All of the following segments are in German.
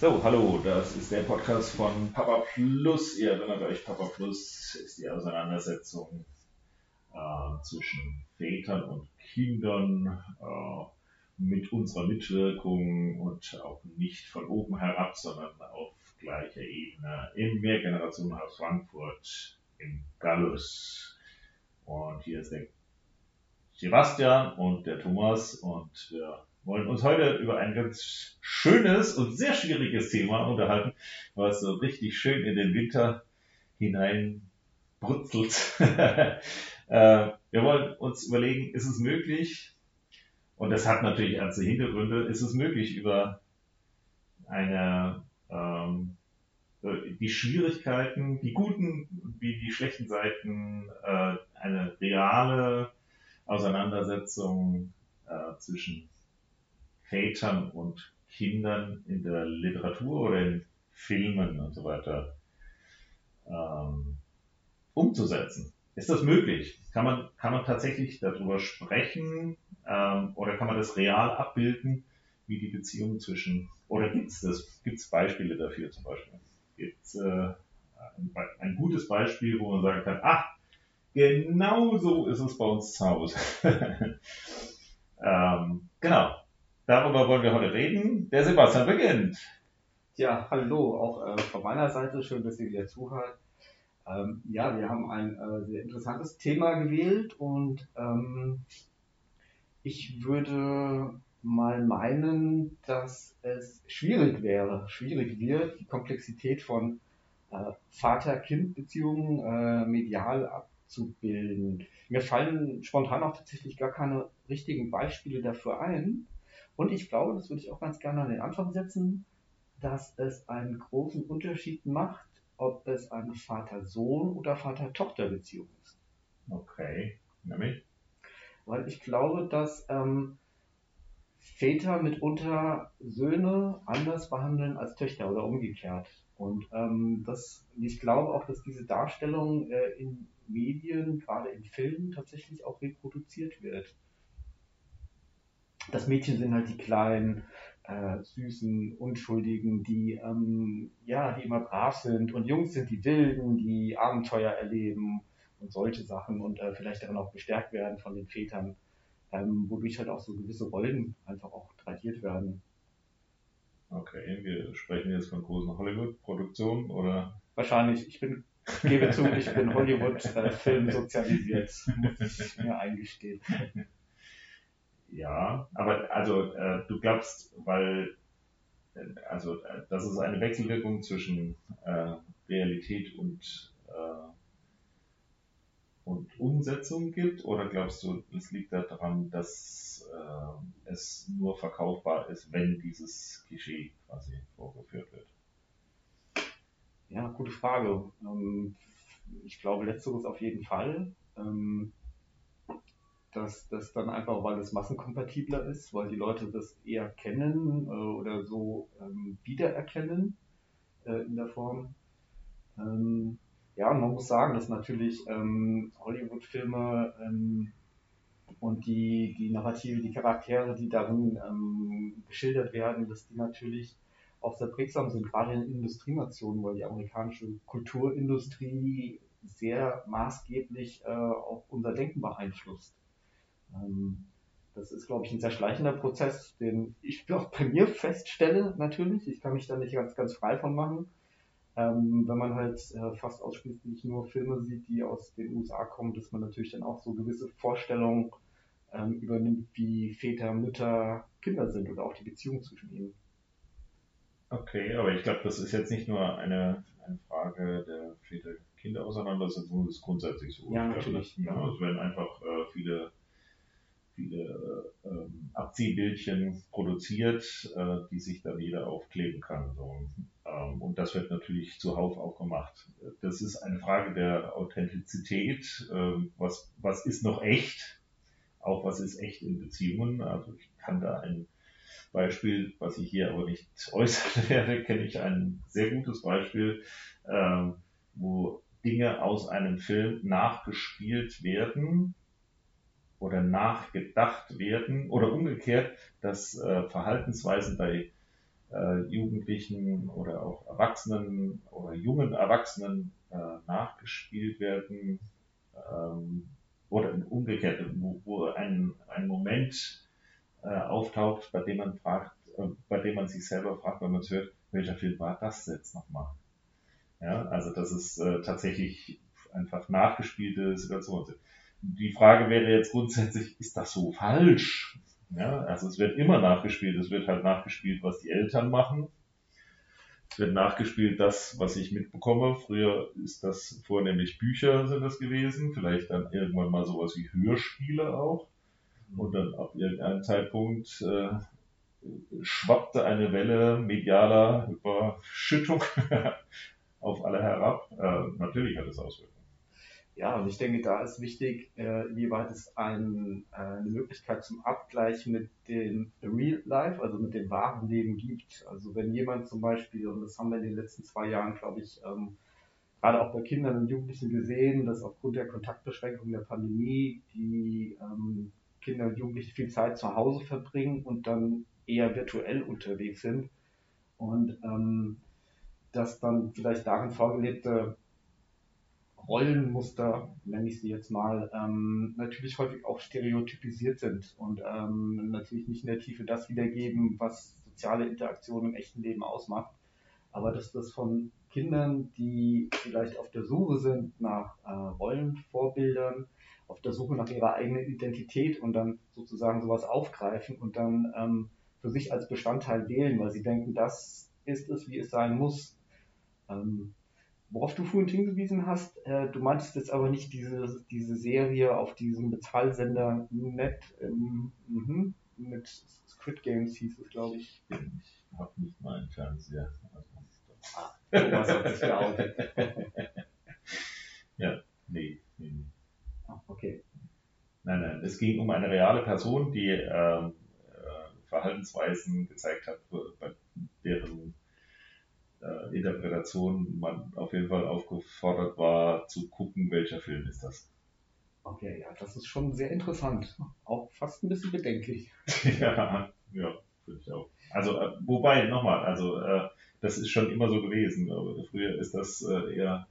So, hallo, das ist der Podcast von Papa Plus. Ihr erinnert euch, Papa Plus ist die Auseinandersetzung äh, zwischen Vätern und Kindern äh, mit unserer Mitwirkung und auch nicht von oben herab, sondern auf gleicher Ebene im Mehrgenerationenhaus Frankfurt im Gallus. Und hier ist der Sebastian und der Thomas und wir wollen uns heute über ein ganz schönes und sehr schwieriges Thema unterhalten, was so richtig schön in den Winter hinein brutzelt. äh, wir wollen uns überlegen, ist es möglich, und das hat natürlich ernste Hintergründe, ist es möglich, über eine ähm, die Schwierigkeiten, die guten wie die schlechten Seiten, äh, eine reale Auseinandersetzung äh, zwischen Vätern und Kindern in der Literatur oder in Filmen und so weiter ähm, umzusetzen. Ist das möglich? Kann man, kann man tatsächlich darüber sprechen ähm, oder kann man das real abbilden, wie die Beziehung zwischen, oder gibt es das, gibt Beispiele dafür zum Beispiel? Gibt es äh, ein, ein, gutes Beispiel, wo man sagen kann, ach, genau so ist es bei uns zu Hause. ähm, genau, Darüber wollen wir heute reden. Der Sebastian beginnt. Ja, hallo, auch äh, von meiner Seite. Schön, dass ihr wieder zuhört. Ähm, ja, wir haben ein äh, sehr interessantes Thema gewählt und ähm, ich würde mal meinen, dass es schwierig wäre, schwierig wird, die Komplexität von äh, Vater-Kind-Beziehungen äh, medial abzubilden. Mir fallen spontan auch tatsächlich gar keine richtigen Beispiele dafür ein. Und ich glaube, das würde ich auch ganz gerne an den Anfang setzen, dass es einen großen Unterschied macht, ob es eine Vater-Sohn- oder Vater-Tochter-Beziehung ist. Okay, nämlich? Weil ich glaube, dass ähm, Väter mitunter Söhne anders behandeln als Töchter oder umgekehrt. Und ähm, das, ich glaube auch, dass diese Darstellung äh, in Medien, gerade in Filmen, tatsächlich auch reproduziert wird das Mädchen sind halt die kleinen, äh, süßen, unschuldigen, die, ähm, ja, die immer brav sind und Jungs sind die Wilden, die Abenteuer erleben und solche Sachen und äh, vielleicht dann auch bestärkt werden von den Vätern, ähm, wodurch halt auch so gewisse Rollen einfach auch tradiert werden. Okay, wir sprechen jetzt von großen Hollywood-Produktionen oder? Wahrscheinlich, ich bin, gebe zu, ich bin Hollywood-Film äh, sozialisiert, muss ich mir eingestehen. Ja, aber also äh, du glaubst, weil äh, also äh, dass es eine Wechselwirkung zwischen äh, Realität und äh, und Umsetzung gibt, oder glaubst du, es liegt daran, dass äh, es nur verkaufbar ist, wenn dieses Klischee quasi vorgeführt wird? Ja, gute Frage. Ähm, ich glaube, letzteres auf jeden Fall. Ähm, dass das dann einfach, weil es massenkompatibler ist, weil die Leute das eher kennen äh, oder so ähm, wiedererkennen äh, in der Form. Ähm, ja, und man muss sagen, dass natürlich ähm, Hollywood-Filme ähm, und die, die Narrative, die Charaktere, die darin ähm, geschildert werden, dass die natürlich auch sehr prägsam sind, gerade in Industrienationen, weil die amerikanische Kulturindustrie sehr maßgeblich äh, auch unser Denken beeinflusst. Ähm, das ist, glaube ich, ein sehr schleichender Prozess, den ich auch bei mir feststelle, natürlich. Ich kann mich da nicht ganz, ganz frei von machen. Ähm, wenn man halt äh, fast ausschließlich nur Filme sieht, die aus den USA kommen, dass man natürlich dann auch so gewisse Vorstellungen ähm, übernimmt, wie Väter, Mütter, Kinder sind oder auch die Beziehung zwischen ihnen. Okay, aber ich glaube, das ist jetzt nicht nur eine, eine Frage der Väter-Kinder-Auseinandersetzung, das ist grundsätzlich so. Ja, natürlich. Glaube, ja, es werden einfach äh, viele viele ähm, Abziehbildchen produziert, äh, die sich dann jeder aufkleben kann. So. Ähm, und das wird natürlich zuhauf auch gemacht. Das ist eine Frage der Authentizität. Ähm, was, was ist noch echt? Auch was ist echt in Beziehungen? Also ich kann da ein Beispiel, was ich hier aber nicht äußern werde, kenne ich ein sehr gutes Beispiel, ähm, wo Dinge aus einem Film nachgespielt werden, oder nachgedacht werden oder umgekehrt, dass äh, Verhaltensweisen bei äh, Jugendlichen oder auch Erwachsenen oder jungen Erwachsenen äh, nachgespielt werden ähm, oder umgekehrt, wo, wo ein, ein Moment äh, auftaucht, bei dem man fragt, äh, bei dem man sich selber fragt, wenn man es hört, welcher Film war das jetzt nochmal? Ja, also das ist äh, tatsächlich einfach nachgespielte Situationen sind. Die Frage wäre jetzt grundsätzlich, ist das so falsch? Ja, also es wird immer nachgespielt, es wird halt nachgespielt, was die Eltern machen. Es wird nachgespielt, das, was ich mitbekomme. Früher ist das vornehmlich Bücher sind das gewesen, vielleicht dann irgendwann mal sowas wie Hörspiele auch. Und dann ab irgendeinem Zeitpunkt äh, schwappte eine Welle medialer Überschüttung auf alle herab. Äh, natürlich hat es Auswirkungen. Ja, und ich denke, da ist wichtig, äh, inwieweit es ein, äh, eine Möglichkeit zum Abgleich mit dem Real Life, also mit dem wahren Leben gibt. Also wenn jemand zum Beispiel, und das haben wir in den letzten zwei Jahren, glaube ich, ähm, gerade auch bei Kindern und Jugendlichen gesehen, dass aufgrund der Kontaktbeschränkung der Pandemie die ähm, Kinder und Jugendliche viel Zeit zu Hause verbringen und dann eher virtuell unterwegs sind. Und ähm, dass dann vielleicht darin vorgelebte Rollenmuster, nenne ich sie jetzt mal, ähm, natürlich häufig auch stereotypisiert sind und ähm, natürlich nicht in der Tiefe das wiedergeben, was soziale Interaktion im echten Leben ausmacht. Aber dass das von Kindern, die vielleicht auf der Suche sind nach äh, Rollenvorbildern, auf der Suche nach ihrer eigenen Identität und dann sozusagen sowas aufgreifen und dann ähm, für sich als Bestandteil wählen, weil sie denken, das ist es, wie es sein muss. Ähm, Worauf du vorhin hingewiesen hast, äh, du meintest jetzt aber nicht diese, diese Serie auf diesem Bezahlsender Net ähm, mh, mit Squid Games hieß es, glaube ich. Ich habe nicht mal einen Fernseher. Ah, Thomas hat sich geoutet. ja, nee, nee, nee. Ah, okay. Nein, nein, es ging um eine reale Person, die ähm, äh, Verhaltensweisen gezeigt hat, bei deren äh, Interpretation man auf jeden Fall aufgefordert war zu gucken, welcher Film ist das. Okay, ja, das ist schon sehr interessant. Auch fast ein bisschen bedenklich. ja, ja, finde ich auch. Also, äh, wobei, nochmal, also, äh, das ist schon immer so gewesen. Früher ist das äh, eher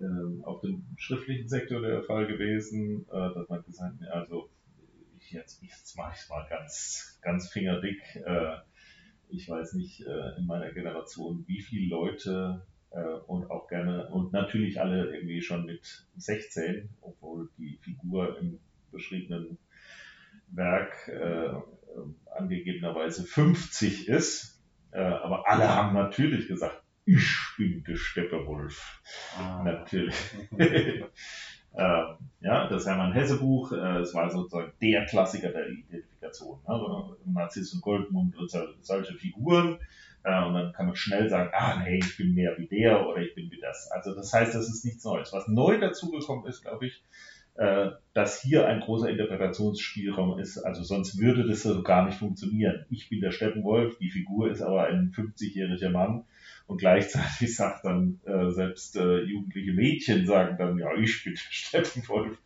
äh, auf dem schriftlichen Sektor der Fall gewesen, äh, dass man gesagt hat, also, ich jetzt, jetzt mache ich es mal ganz, ganz fingerdick. Ich weiß nicht, äh, in meiner Generation, wie viele Leute äh, und auch gerne, und natürlich alle irgendwie schon mit 16, obwohl die Figur im beschriebenen Werk äh, angegebenerweise 50 ist. Äh, aber alle haben natürlich gesagt, ich bin der Steppewolf. Ah. Natürlich. äh, ja, das Hermann Hesse Buch, äh, es war sozusagen der Klassiker der Identifikation. Also Narziss und Goldmund und solche Figuren. Äh, und dann kann man schnell sagen, ah nee, ich bin mehr wie der oder ich bin wie das. Also das heißt, das ist nichts Neues. Was neu dazugekommen ist, glaube ich, äh, dass hier ein großer Interpretationsspielraum ist. Also sonst würde das so gar nicht funktionieren. Ich bin der Steppenwolf, die Figur ist aber ein 50-jähriger Mann und gleichzeitig sagt dann äh, selbst äh, jugendliche Mädchen sagen dann, ja, ich bin Steppenwolf.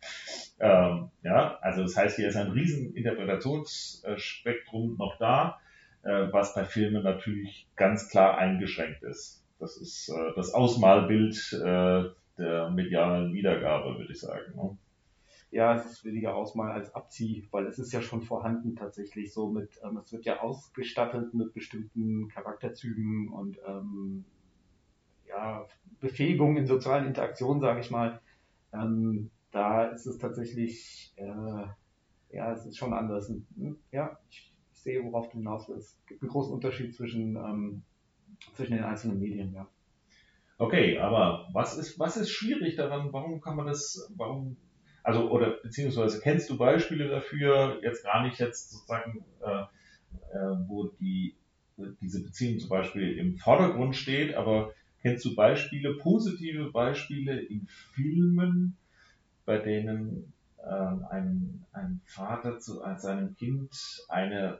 Ähm, ja, also das heißt, hier ist ein riesen Interpretationsspektrum noch da, äh, was bei Filmen natürlich ganz klar eingeschränkt ist. Das ist äh, das Ausmalbild äh, der medialen Wiedergabe, würde ich sagen. Ne? Ja, es ist weniger Ausmal als Abzieh, weil es ist ja schon vorhanden tatsächlich so mit, ähm, es wird ja ausgestattet mit bestimmten Charakterzügen und ähm, ja, Befähigungen in sozialen Interaktionen, sage ich mal. Ähm, da ist es tatsächlich, äh, ja, es ist schon anders. Hm, ja, ich, ich, sehe, worauf du hinaus willst. Es gibt einen großen Unterschied zwischen, ähm, zwischen den einzelnen Medien, ja. Okay, aber was ist, was ist schwierig daran? Warum kann man das, warum also, oder beziehungsweise kennst du Beispiele dafür, jetzt gar nicht jetzt sozusagen, äh, äh, wo die, diese Beziehung zum Beispiel im Vordergrund steht, aber kennst du Beispiele, positive Beispiele in Filmen, bei denen äh, ein, ein Vater zu seinem Kind eine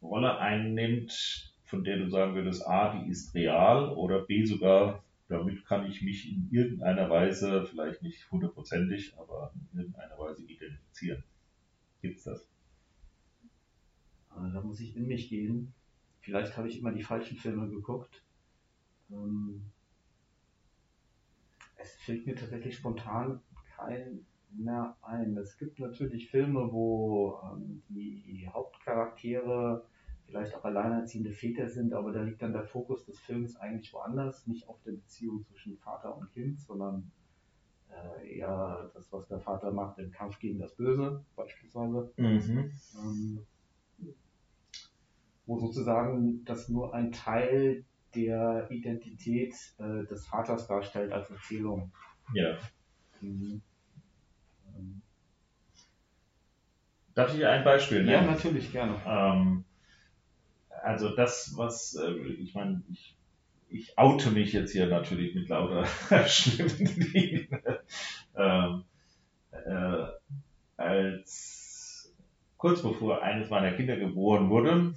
Rolle einnimmt, von der du sagen würdest, A, die ist real oder B sogar damit kann ich mich in irgendeiner Weise, vielleicht nicht hundertprozentig, aber in irgendeiner Weise identifizieren. Gibt's das? Also da muss ich in mich gehen. vielleicht habe ich immer die falschen Filme geguckt. Ähm, es fällt mir tatsächlich spontan kein mehr ein. Es gibt natürlich Filme, wo ähm, die Hauptcharaktere vielleicht auch alleinerziehende Väter sind, aber da liegt dann der Fokus des Films eigentlich woanders, nicht auf der Beziehung zwischen Vater und Kind, sondern äh, eher das, was der Vater macht im Kampf gegen das Böse beispielsweise. Mhm. Ähm, wo sozusagen das nur ein Teil der Identität äh, des Vaters darstellt als Erzählung. Ja. Mhm. Darf ich ein Beispiel nennen? Ja, natürlich, gerne. Ähm, also das, was, äh, ich meine, ich, ich oute mich jetzt hier natürlich mit lauter schlimmen Dingen. ähm, äh, als kurz bevor eines meiner Kinder geboren wurde,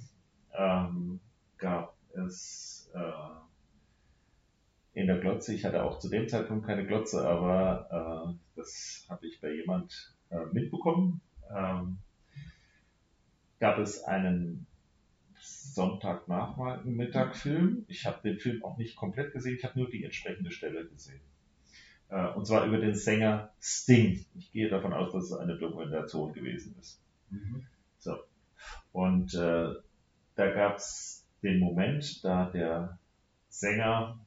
ähm, gab es äh, in der Glotze, ich hatte auch zu dem Zeitpunkt keine Glotze, aber äh, das habe ich bei jemand äh, mitbekommen, ähm, gab es einen Sonntagnachmittag-Film. Ich habe den Film auch nicht komplett gesehen, ich habe nur die entsprechende Stelle gesehen. Äh, und zwar über den Sänger Sting. Ich gehe davon aus, dass es eine Dokumentation gewesen ist. Mhm. So. Und äh, da gab es den Moment, da der Sänger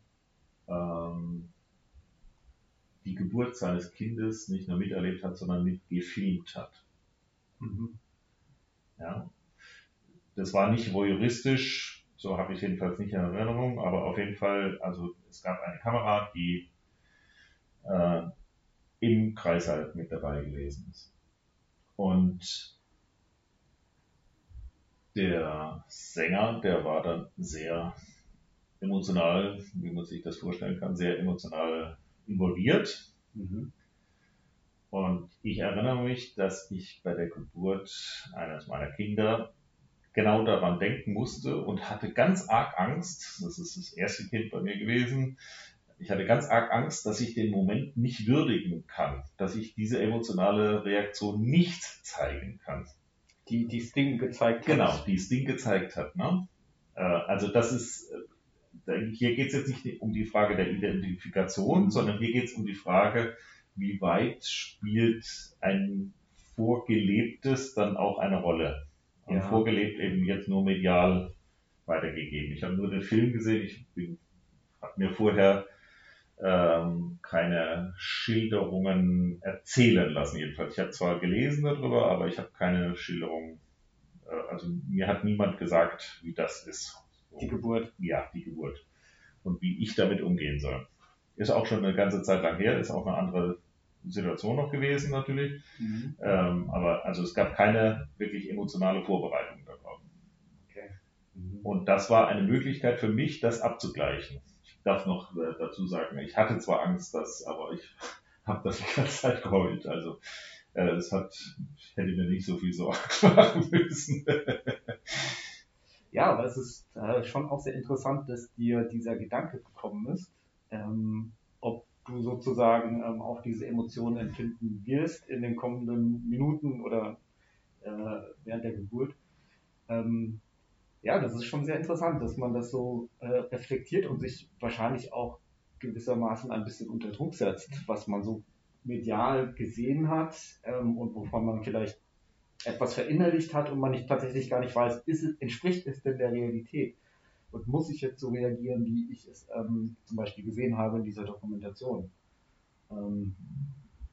ähm, die Geburt seines Kindes nicht nur miterlebt hat, sondern mitgefilmt hat. Mhm. Ja. Das war nicht voyeuristisch, so habe ich jedenfalls nicht in Erinnerung, aber auf jeden Fall, also es gab eine Kamera, die äh, im Kreißsaal mit dabei gewesen ist. Und der Sänger, der war dann sehr emotional, wie man sich das vorstellen kann, sehr emotional involviert. Mhm. Und ich erinnere mich, dass ich bei der Geburt eines meiner Kinder genau daran denken musste und hatte ganz arg Angst, das ist das erste Kind bei mir gewesen, ich hatte ganz arg Angst, dass ich den Moment nicht würdigen kann, dass ich diese emotionale Reaktion nicht zeigen kann. Die, die Sting gezeigt hat. Genau, die Sting gezeigt hat. Ne? Äh, also das ist hier geht es jetzt nicht um die Frage der Identifikation, sondern hier geht es um die Frage, wie weit spielt ein Vorgelebtes dann auch eine Rolle? Und ja. vorgelebt eben jetzt nur medial weitergegeben. Ich habe nur den Film gesehen, ich habe mir vorher ähm, keine Schilderungen erzählen lassen, jedenfalls. Ich habe zwar gelesen darüber, aber ich habe keine Schilderung, äh, also mir hat niemand gesagt, wie das ist. Die Geburt. Ja, die Geburt. Und wie ich damit umgehen soll. Ist auch schon eine ganze Zeit lang her, ist auch eine andere Situation noch gewesen natürlich. Mhm. Ähm, aber also es gab keine wirklich emotionale Vorbereitung darauf. Okay. Mhm. Und das war eine Möglichkeit für mich, das abzugleichen. Ich darf noch äh, dazu sagen, ich hatte zwar Angst, dass, aber ich habe das die ganze Zeit geheult. Also äh, es hat, ich hätte mir nicht so viel Sorgen machen müssen. Ja, aber es ist äh, schon auch sehr interessant, dass dir dieser Gedanke gekommen ist, ähm, du sozusagen ähm, auch diese Emotionen empfinden wirst in den kommenden Minuten oder äh, während der Geburt. Ähm, ja, das ist schon sehr interessant, dass man das so äh, reflektiert und sich wahrscheinlich auch gewissermaßen ein bisschen unter Druck setzt, was man so medial gesehen hat ähm, und wovon man vielleicht etwas verinnerlicht hat und man nicht, tatsächlich gar nicht weiß, ist entspricht es denn der Realität? Und muss ich jetzt so reagieren, wie ich es ähm, zum Beispiel gesehen habe in dieser Dokumentation? Ähm,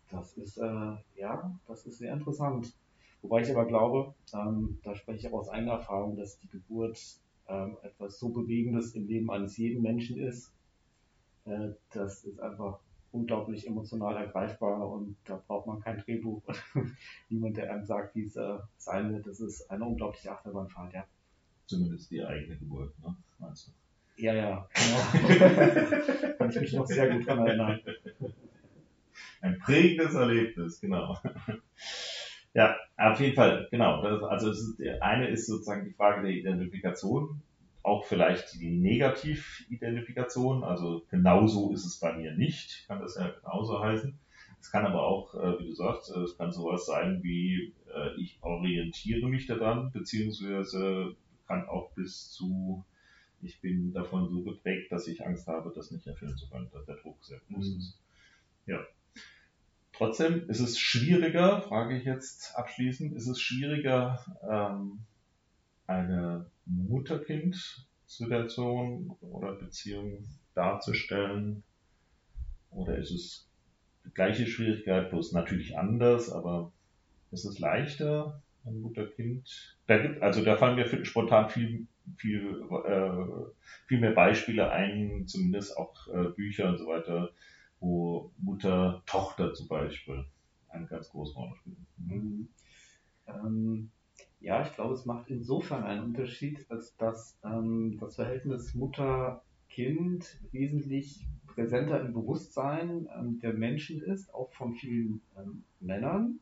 das ist, äh, ja, das ist sehr interessant. Wobei ich aber glaube, ähm, da spreche ich auch aus eigener Erfahrung, dass die Geburt ähm, etwas so Bewegendes im Leben eines jeden Menschen ist. Äh, das ist einfach unglaublich emotional ergreifbar und da braucht man kein Drehbuch niemand, der einem sagt, wie es äh, sein wird. Das ist eine unglaubliche Achterbahnfahrt, ja. Zumindest die eigene Geburt, ne? Meinst du? Ja, ja, genau. Kann ich mich noch sehr gut daran erinnern. Ein prägendes Erlebnis, genau. Ja, auf jeden Fall, genau. Das, also es ist, eine ist sozusagen die Frage der Identifikation auch vielleicht die Negativ-Identifikation, also genauso ist es bei mir nicht, kann das ja genauso heißen. Es kann aber auch, äh, wie du sagst, äh, es kann sowas sein wie, äh, ich orientiere mich daran, beziehungsweise kann auch bis zu, ich bin davon so geprägt, dass ich Angst habe, das nicht erfüllen zu können, dass der Druck sehr groß mhm. ist. Ja. Trotzdem ist es schwieriger, frage ich jetzt abschließend, ist es schwieriger, ähm, eine Mutter-Kind-Situation oder Beziehung darzustellen? Oder ist es die gleiche Schwierigkeit, bloß natürlich anders, aber ist es leichter, ein Mutter-Kind? Da gibt, also da fallen mir spontan viel, viel, äh, viel mehr Beispiele ein, zumindest auch äh, Bücher und so weiter, wo Mutter, Tochter zum Beispiel eine ganz große Rolle spielen. Mhm. Ähm, ja, ich glaube, es macht insofern einen Unterschied, als dass ähm, das Verhältnis Mutter-Kind wesentlich präsenter im Bewusstsein ähm, der Menschen ist, auch von vielen ähm, Männern.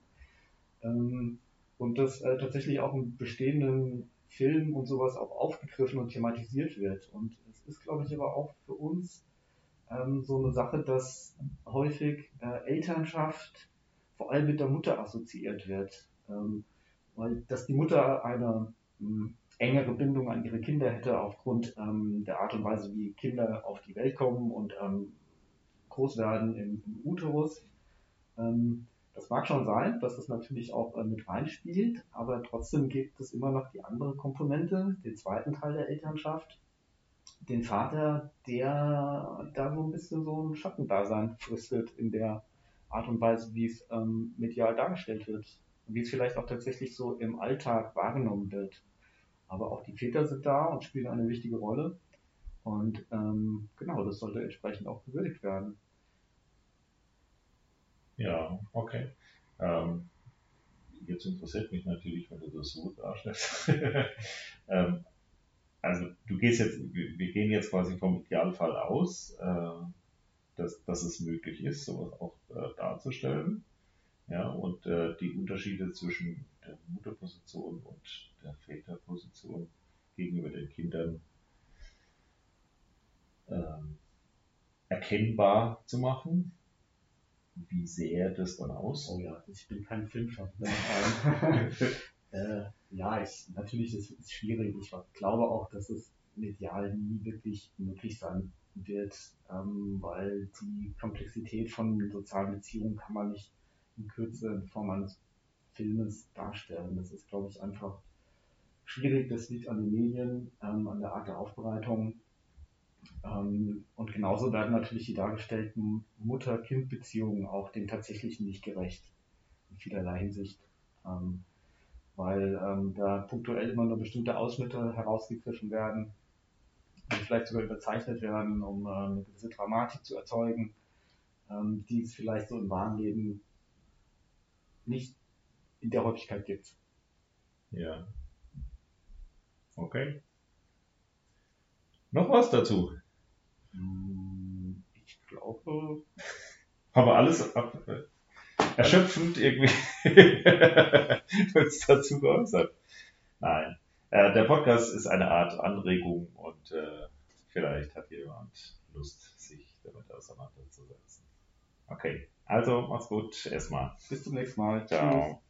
Ähm, und das äh, tatsächlich auch in bestehenden Filmen und sowas auch aufgegriffen und thematisiert wird. Und es ist, glaube ich, aber auch für uns ähm, so eine Sache, dass häufig äh, Elternschaft vor allem mit der Mutter assoziiert wird. Ähm, weil dass die Mutter eine ähm, engere Bindung an ihre Kinder hätte aufgrund ähm, der Art und Weise, wie Kinder auf die Welt kommen und ähm, groß werden im, im Uterus. Ähm, das mag schon sein, dass das natürlich auch äh, mit reinspielt, aber trotzdem gibt es immer noch die andere Komponente, den zweiten Teil der Elternschaft, den Vater, der da so ein bisschen so ein Schattendasein fristet in der Art und Weise, wie es ähm, medial dargestellt wird, wie es vielleicht auch tatsächlich so im Alltag wahrgenommen wird. Aber auch die Väter sind da und spielen eine wichtige Rolle. Und ähm, genau, das sollte entsprechend auch gewürdigt werden. Ja, okay. Ähm, jetzt interessiert mich natürlich, wenn du das so darstellst. ähm, also du gehst jetzt, wir gehen jetzt quasi vom Idealfall aus, äh, dass, dass es möglich ist, sowas auch äh, darzustellen. Ja, und äh, die Unterschiede zwischen der Mutterposition und der Väterposition gegenüber den Kindern ähm, erkennbar zu machen. Wie sähe das dann aus? Oh ja, ich bin kein Filmschaffender. äh, ja, ich, natürlich ist es schwierig. Ich glaube auch, dass es medial nie wirklich möglich sein wird, ähm, weil die Komplexität von sozialen Beziehungen kann man nicht in Kürze in Form eines Filmes darstellen. Das ist, glaube ich, einfach schwierig. Das liegt an den Medien, ähm, an der Art der Aufbereitung. Ähm, und genauso werden natürlich die dargestellten Mutter-Kind-Beziehungen auch dem tatsächlichen nicht gerecht. In vielerlei Hinsicht. Ähm, weil ähm, da punktuell immer nur bestimmte Ausschnitte herausgegriffen werden, die vielleicht sogar überzeichnet werden, um äh, eine gewisse Dramatik zu erzeugen, die es vielleicht so im wahren Leben nicht in der Häufigkeit gibt. Ja. Okay. Noch was dazu? Hm, ich glaube. Haben wir alles erschöpfend irgendwie uns dazu geäußert. Nein. Äh, der Podcast ist eine Art Anregung und äh, vielleicht hat jemand Lust, sich damit auseinanderzusetzen. Okay, also mach's gut erstmal. Bis zum nächsten Mal. Ciao. Tschüss.